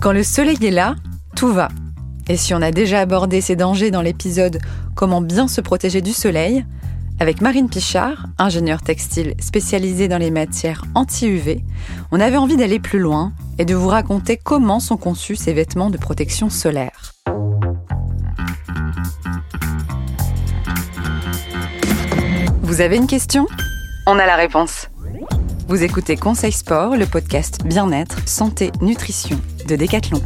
Quand le soleil est là, tout va. Et si on a déjà abordé ces dangers dans l'épisode Comment bien se protéger du soleil, avec Marine Pichard, ingénieure textile spécialisée dans les matières anti-UV, on avait envie d'aller plus loin et de vous raconter comment sont conçus ces vêtements de protection solaire. Vous avez une question? On a la réponse. Vous écoutez Conseil Sport, le podcast bien-être, santé, nutrition de Decathlon.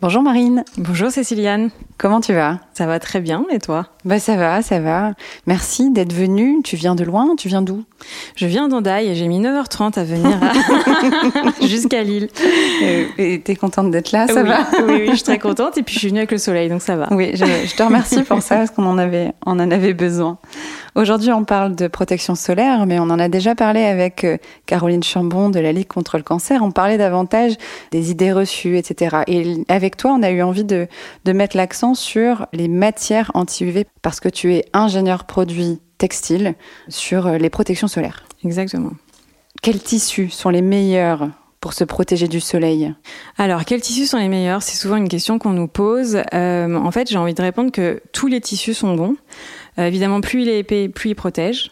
Bonjour Marine. Bonjour Céciliane. Comment tu vas? Ça va très bien et toi? Bah ça va, ça va. Merci d'être venue. Tu viens de loin Tu viens d'où? Je viens d'Andaille et j'ai mis 9h30 à venir jusqu'à Lille. Et t'es contente d'être là, ça va? oui, oui, je suis très contente et puis je suis venue avec le soleil donc ça va. Oui, je, je te remercie pour ça parce qu'on en avait, on en avait besoin. Aujourd'hui, on parle de protection solaire, mais on en a déjà parlé avec euh, Caroline Chambon de la Ligue contre le cancer. On parlait davantage des idées reçues, etc. Et avec toi, on a eu envie de, de mettre l'accent sur les matières anti-UV parce que tu es ingénieur produit textile sur euh, les protections solaires. Exactement. Quels tissus sont les meilleurs pour se protéger du soleil? Alors, quels tissus sont les meilleurs? C'est souvent une question qu'on nous pose. Euh, en fait, j'ai envie de répondre que tous les tissus sont bons. Euh, évidemment, plus il est épais, plus il protège.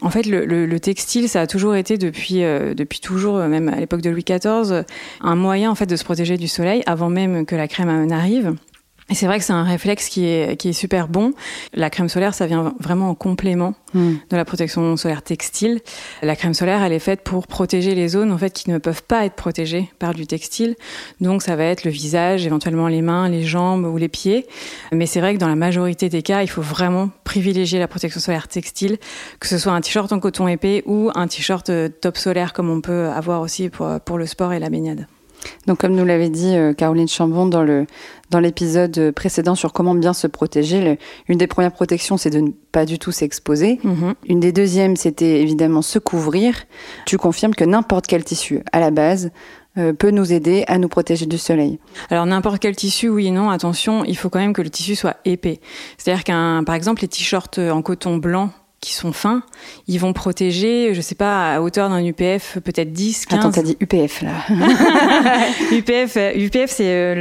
En fait, le, le, le, textile, ça a toujours été depuis euh, depuis toujours, même à l'époque de Louis XIV, un moyen en fait de se protéger du soleil avant même que la crème n'arrive. Et c'est vrai que c'est un réflexe qui est, qui est super bon. La crème solaire, ça vient vraiment en complément mmh. de la protection solaire textile. La crème solaire, elle est faite pour protéger les zones en fait qui ne peuvent pas être protégées par du textile. Donc ça va être le visage, éventuellement les mains, les jambes ou les pieds. Mais c'est vrai que dans la majorité des cas, il faut vraiment privilégier la protection solaire textile, que ce soit un t-shirt en coton épais ou un t-shirt euh, top solaire comme on peut avoir aussi pour, pour le sport et la baignade. Donc, comme nous l'avait dit euh, Caroline Chambon dans le dans l'épisode précédent sur comment bien se protéger, le, une des premières protections, c'est de ne pas du tout s'exposer. -hmm. Une des deuxièmes, c'était évidemment se couvrir. Tu confirmes que n'importe quel tissu, à la base, euh, peut nous aider à nous protéger du soleil. Alors n'importe quel tissu, oui et non. Attention, il faut quand même que le tissu soit épais. C'est-à-dire qu'un, par exemple, les t-shirts en coton blanc qui sont fins, ils vont protéger, je sais pas, à hauteur d'un UPF, peut-être 10, 15. Attends, t'as dit UPF là. UPF, UPF c'est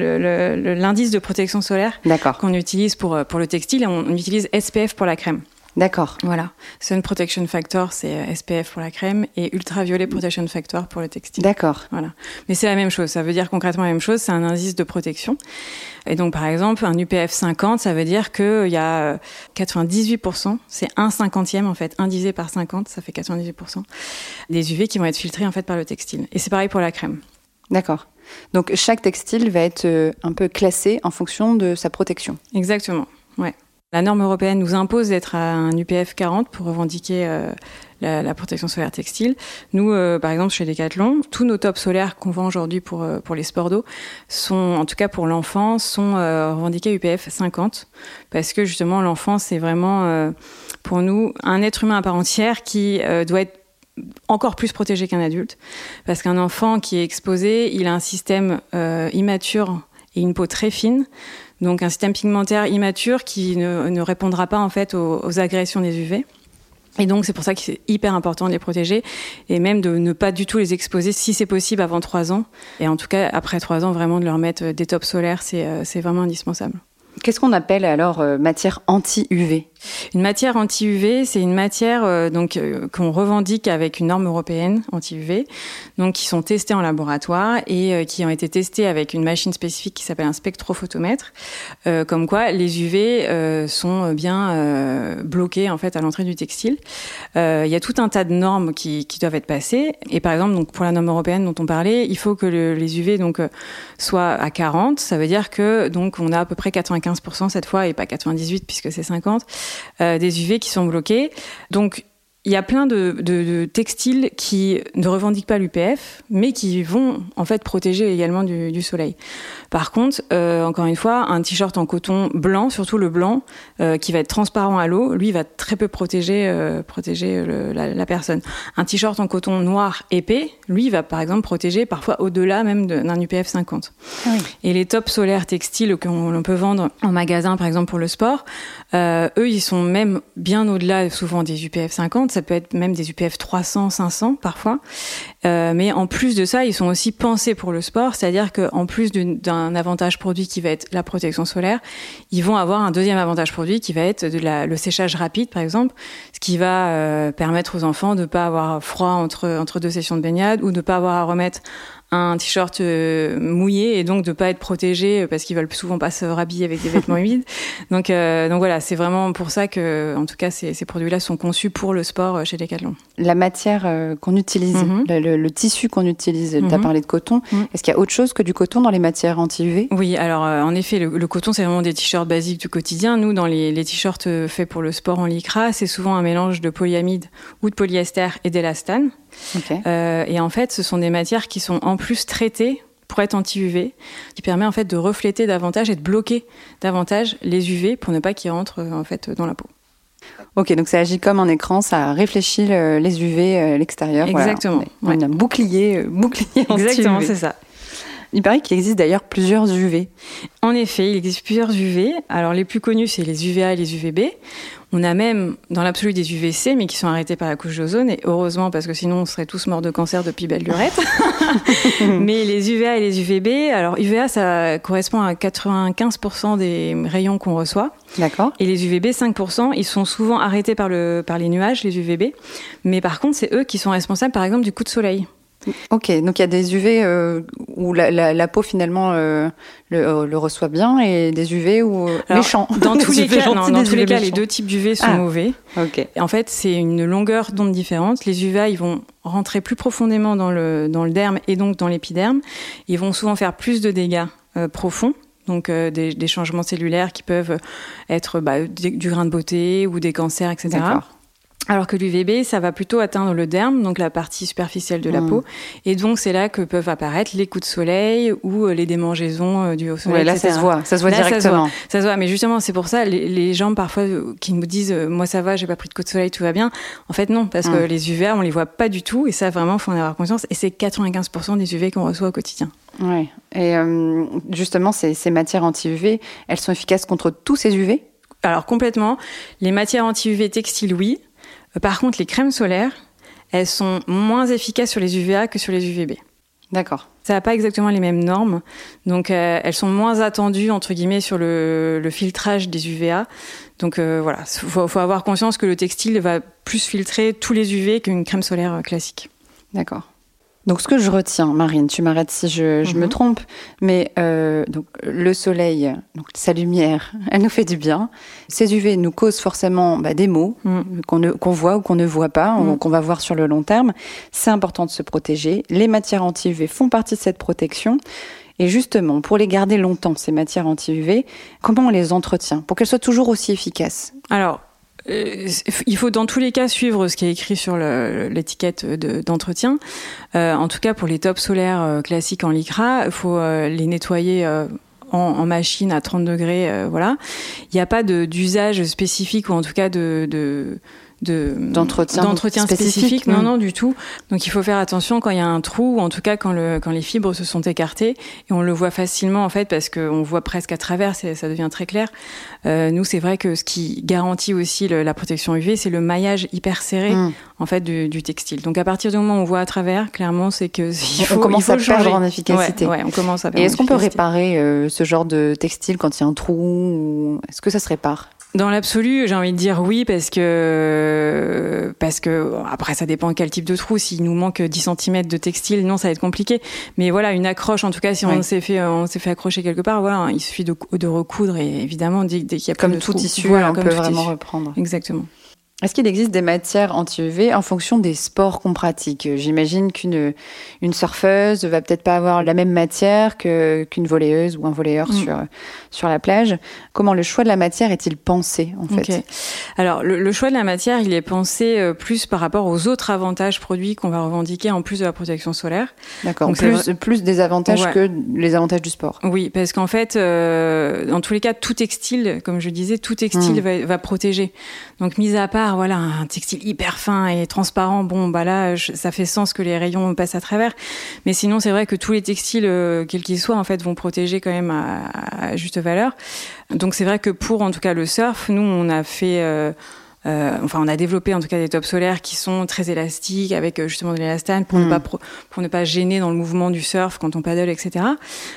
l'indice de protection solaire qu'on utilise pour, pour le textile et on utilise SPF pour la crème. D'accord. Voilà. Sun Protection Factor, c'est SPF pour la crème et Ultraviolet Protection Factor pour le textile. D'accord. Voilà. Mais c'est la même chose. Ça veut dire concrètement la même chose. C'est un indice de protection. Et donc, par exemple, un UPF 50, ça veut dire qu'il y a 98%, c'est un cinquantième en fait, un divisé par 50, ça fait 98% des UV qui vont être filtrés en fait par le textile. Et c'est pareil pour la crème. D'accord. Donc chaque textile va être un peu classé en fonction de sa protection. Exactement. Ouais. La norme européenne nous impose d'être à un UPF 40 pour revendiquer euh, la, protection solaire textile. Nous, euh, par exemple, chez Decathlon, tous nos tops solaires qu'on vend aujourd'hui pour, euh, pour les sports d'eau sont, en tout cas pour l'enfant, sont revendiqués UPF 50 parce que justement, l'enfant, c'est vraiment pour nous un être humain à part entière qui doit être encore plus protégé qu'un adulte parce qu'un enfant qui est exposé, il a un système immature et une peau très fine. Donc un système pigmentaire immature qui ne, ne répondra pas en fait aux, aux agressions des UV. Et donc c'est pour ça que c'est hyper important de les protéger et même de ne pas du tout les exposer si c'est possible avant trois ans. Et en tout cas après trois ans vraiment de leur mettre des tops solaires, c'est vraiment indispensable. Qu'est-ce qu'on appelle alors euh, matière anti-UV Une matière anti-UV, c'est une matière euh, donc euh, qu'on revendique avec une norme européenne anti-UV, donc qui sont testées en laboratoire et euh, qui ont été testées avec une machine spécifique qui s'appelle un spectrophotomètre, comme quoi les UV sont bien bloqués en fait à l'entrée du textile. Il y a tout un tas de normes qui, doivent être passées. Et par exemple donc pour la norme européenne dont on parlait, il faut que le, les UV donc soient à 40, ça veut dire que donc on a à peu près 95% cette fois et pas 98 puisque c'est 50 euh, des UV qui sont bloqués. Donc il y a plein de, de, de, textiles qui ne revendiquent pas l'UPF, mais qui vont en fait protéger également du, du soleil. Par contre, euh, encore une fois, un t-shirt en coton blanc, surtout le blanc, euh, qui va être transparent à l'eau, lui va très peu protéger, euh, protéger le, la, la, personne. Un t-shirt en coton noir épais, lui va par exemple protéger parfois au-delà même d'un UPF 50. Ah oui. Et les tops solaires textiles qu'on peut vendre en magasin, par exemple pour le sport, eux, ils sont même bien au-delà souvent des UPF 50 50, ça peut être même des UPF 300, 500 parfois. Euh, mais en plus de ça, ils sont aussi pensés pour le sport, c'est-à-dire qu'en plus d'un avantage produit qui va être la protection solaire, ils vont avoir un deuxième avantage produit qui va être le séchage rapide, par exemple, ce qui va euh, permettre aux enfants de ne pas avoir froid entre, entre deux sessions de baignade ou de ne pas avoir à remettre un t-shirt euh, mouillé et donc de pas être protégé parce qu'ils veulent souvent pas se rhabiller avec des vêtements humides. Donc, euh, donc voilà, c'est vraiment pour ça que, en tout cas, ces, ces produits-là sont conçus pour le sport euh, chez Decathlon. La matière qu'on utilise, mhm. le, tissu qu'on utilise, tu as mhm. parlé de coton. Mhm. Est-ce qu'il y a autre chose que du coton dans les matières anti-UV Oui, alors en effet, le, coton, c'est vraiment des t-shirts basiques du quotidien. Nous, dans les, les t-shirts faits pour le sport en lycra, c'est souvent un mélange de polyamide ou de polyester et d'élastane. Euh, et en fait, ce sont des matières qui sont en plus traitées pour être anti-UV, qui permet en fait de refléter davantage et de bloquer davantage les UV pour ne pas qu'ils rentrent euh, en fait dans la peau. Ok, donc ça agit comme un écran, ça réfléchit les UV à l'extérieur. Exactement. Voilà. On, a un bouclier, bouclier Exactement, c'est ça. Il paraît qu'il existe d'ailleurs plusieurs UV. En effet, il existe plusieurs UV. Alors les plus connus, c'est les UVA et les UVB. On a même dans l'absolu des UVC, mais qui sont arrêtés par la couche d'ozone, et heureusement parce que sinon on serait tous morts de cancer depuis belle lurette. mais les UVA et les UVB, alors UVA ça correspond à 95% des rayons qu'on reçoit. D'accord. Et les UVB 5%, ils sont souvent arrêtés par, le, par les nuages, les UVB. Mais par contre, c'est eux qui sont responsables par exemple du coup de soleil. Ok, donc il y a des UV euh, où la, peau finalement euh, euh, le, reçoit bien et des UV où méchants. Dans tous les cas, dans tous les cas, les deux types d'UV sont ah, mauvais. Ok. en fait, c'est une longueur d'onde différente. Les UVA, ils vont rentrer plus profondément dans le dans le derme et donc dans l'épiderme. Ils vont souvent faire plus de dégâts profonds donc des, des, changements cellulaires qui peuvent être bah, du grain de beauté ou des cancers, etc. Alors que l'UVB, ça va plutôt atteindre le derme, donc la partie superficielle de la hmm. peau. Et donc, c'est là que peuvent apparaître les coups de soleil ou euh, les démangeaisons euh, du au soleil. Ouais, là, ça se voit, ça se voit directement. Ça se, voit, mais justement, c'est pour ça, les, gens parfois euh, qui nous disent, moi ça va, j'ai pas pris de coups de soleil, tout va bien. En fait, non, parce que hmm. les UVA, on les voit pas du tout. Et ça, vraiment, faut en avoir conscience. Et c'est 95% des UV qu'on reçoit au quotidien. Ouais. Et justement, ces, ces matières anti-UV, elles sont efficaces contre tous ces UV Alors, complètement. Les matières anti-UV textiles, oui. Par contre, les crèmes solaires, elles sont moins efficaces sur les UVA que sur les UVB. D'accord. Ça n'a pas exactement les mêmes normes, donc euh, elles sont moins attendues entre guillemets sur le, filtrage des UVA. Donc euh, voilà, il faut, avoir conscience que le textile va plus filtrer tous les UV qu'une crème solaire euh, classique. D'accord. Donc ce que je retiens, Marine, tu m'arrêtes si je, me mhm. trompe, mais euh, donc le soleil, donc sa lumière, elle nous fait du bien. Ces UV nous causent forcément bah, des maux mhm. qu'on voit ou qu'on ne voit pas, mhm. qu'on va voir sur le long terme. C'est important de se protéger. Les matières anti-UV font partie de cette protection. Et justement, pour les garder longtemps, ces matières anti-UV, comment on les entretient pour qu'elles soient toujours aussi efficaces? Alors, euh, il faut dans tous les cas suivre ce qui est écrit sur l'étiquette d'entretien. Euh, en tout cas, pour les tops solaires euh, classiques en lycra, il faut les nettoyer. En, machine à 30 degrés, voilà. Il n'y a pas d'usage spécifique ou en tout cas de, de d'entretien spécifique, non non du tout. Donc il faut faire attention quand il y a un trou ou en tout cas quand le quand les fibres se sont écartées. Et on le voit facilement en fait parce qu'on voit presque à travers ça devient très clair. Euh, nous c'est vrai que ce qui garantit aussi la protection UV c'est le maillage hyper serré mm. en fait du, textile. Donc à partir du moment où on voit à travers clairement c'est que il faut, on commence à perdre en efficacité. Ouais, on commence à et est-ce qu'on peut réparer euh, ce genre de textile quand il y a un trou est-ce que ça se répare? Dans l'absolu, j'ai envie de dire oui parce que parce que après ça dépend quel type de trou. S'il nous manque 10 cm de textile, non, ça va être compliqué. Mais voilà, une accroche, en tout cas, si on s'est fait on s'est fait accrocher quelque part, voilà, il suffit de, de recoudre et évidemment dès, qu'il y a comme de tout tissu, voilà, on peut vraiment reprendre. Exactement. Est-ce qu'il existe des matières anti-UV en fonction des sports qu'on pratique? J'imagine qu'une une surfeuse va peut-être pas avoir la même matière que qu'une volleyeuse ou un volleyeur mm. sur sur la plage. Comment le choix de la matière est-il pensé en fait? Alors le, choix de la matière, il est pensé euh, plus par rapport aux autres avantages produits qu'on va revendiquer en plus de la protection solaire. D'accord. Plus plus des avantages que les avantages du sport. Oui, parce qu'en fait, euh, dans tous les cas, tout textile, comme je disais, tout textile mm. va, va protéger. Donc mis à part voilà un textile hyper fin et transparent, bon bah là ça fait sens que les rayons passent à travers. Mais sinon c'est vrai que tous les textiles, euh, quels qu'ils soient, en fait, vont protéger quand même à, juste valeur. Donc c'est vrai que pour en tout cas le surf, nous on a fait euh, euh, enfin, on a développé en tout cas des tops solaires qui sont très élastiques avec euh, justement de l'élastane pour ne Mm. pas pro- pour ne pas gêner dans le mouvement du surf quand on paddle, etc.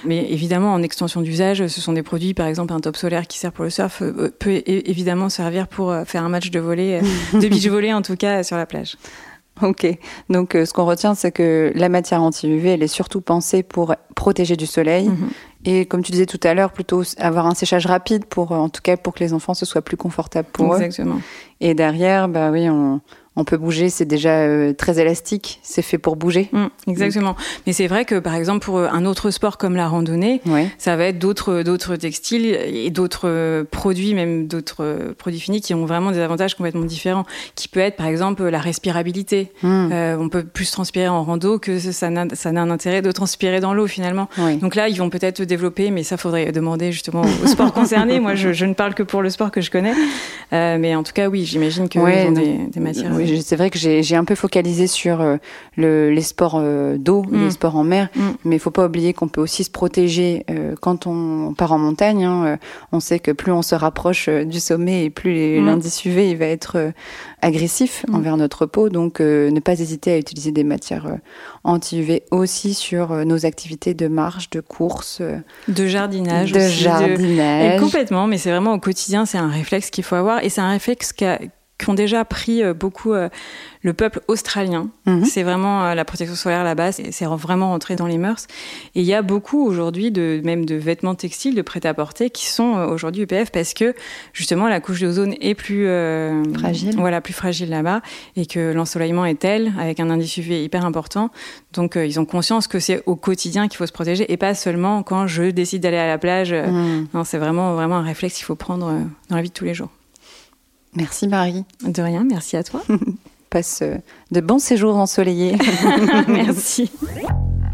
Mais évidemment, en extension d'usage, ce sont des produits, par exemple, un top solaire qui sert pour le surf euh, peut é- évidemment servir pour euh, faire un match de volley, euh, de beach volley en tout cas sur la plage. Ok. Donc, euh, ce qu'on retient, c'est que la matière anti-UV, elle est surtout pensée pour protéger du soleil. Mhm. Et comme tu disais tout à l'heure, plutôt avoir un séchage rapide pour, euh, en tout cas, pour que les enfants ce soit plus confortable pour eux. Exactement. Et derrière, bah oui, on, on peut bouger. C'est déjà euh, très élastique. C'est fait pour bouger. Mm, exactement. Mais c'est vrai que par exemple pour euh, un autre sport comme la randonnée, Ouais. ça va être d'autres d'autres textiles et d'autres euh, produits, même d'autres euh, produits finis qui ont vraiment des avantages complètement différents. Qui peut être par exemple la respirabilité. Mm. Euh, on peut plus transpirer en rando que ça n'a un intérêt de transpirer dans l'eau finalement. Oui. Donc là, ils vont peut-être développer, mais ça faudrait demander justement aux sports concernés. Moi, je, je ne parle que pour le sport que je connais, Euh, mais en tout cas, oui, j'imagine qu'ils Ouais, ont des, des matières. Oui, c'est vrai que j'ai un peu focalisé sur euh, le, les sports euh, d'eau, Mm. les sports en mer, Mm. mais il faut pas oublier qu'on peut aussi se protéger euh, quand on part en montagne. hein. On sait que plus on se rapproche du sommet et plus Mm. l'indice UV il va être agressif envers notre peau. Donc, ne pas hésiter à utiliser des matières anti-UV aussi sur nos activités de marche, de course, de jardinage, de aussi, Et jardinage. complètement, mais c'est vraiment au quotidien, c'est un réflexe qu'il faut avoir et c'est un réflexe qu'a- qu'ont déjà pris euh, beaucoup euh, le peuple australien. Mhm. C'est vraiment euh, la protection solaire là-bas, c'est c'est vraiment rentré dans les mœurs. Et il y a beaucoup aujourd'hui de même de vêtements textiles, de prêt-à-porter qui sont aujourd'hui UPF parce que justement la couche d'ozone est plus euh, Fragile. voilà, plus fragile là-bas et que l'ensoleillement est tel avec un indice UV hyper important. Donc euh, ils ont conscience que c'est au quotidien qu'il faut se protéger et pas seulement quand je décide d'aller à la plage. Mm. non, c'est vraiment, vraiment un réflexe qu'il faut prendre dans la vie de tous les jours. Merci Marie. De rien, merci à toi. Passe euh, de bons séjours ensoleillés. merci.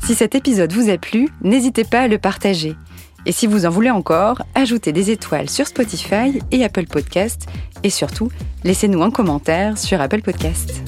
Si cet épisode vous a plu, n'hésitez pas à le partager. Et si vous en voulez encore, ajoutez des étoiles sur Spotify et Apple Podcast. Et surtout, laissez-nous un commentaire sur Apple Podcast.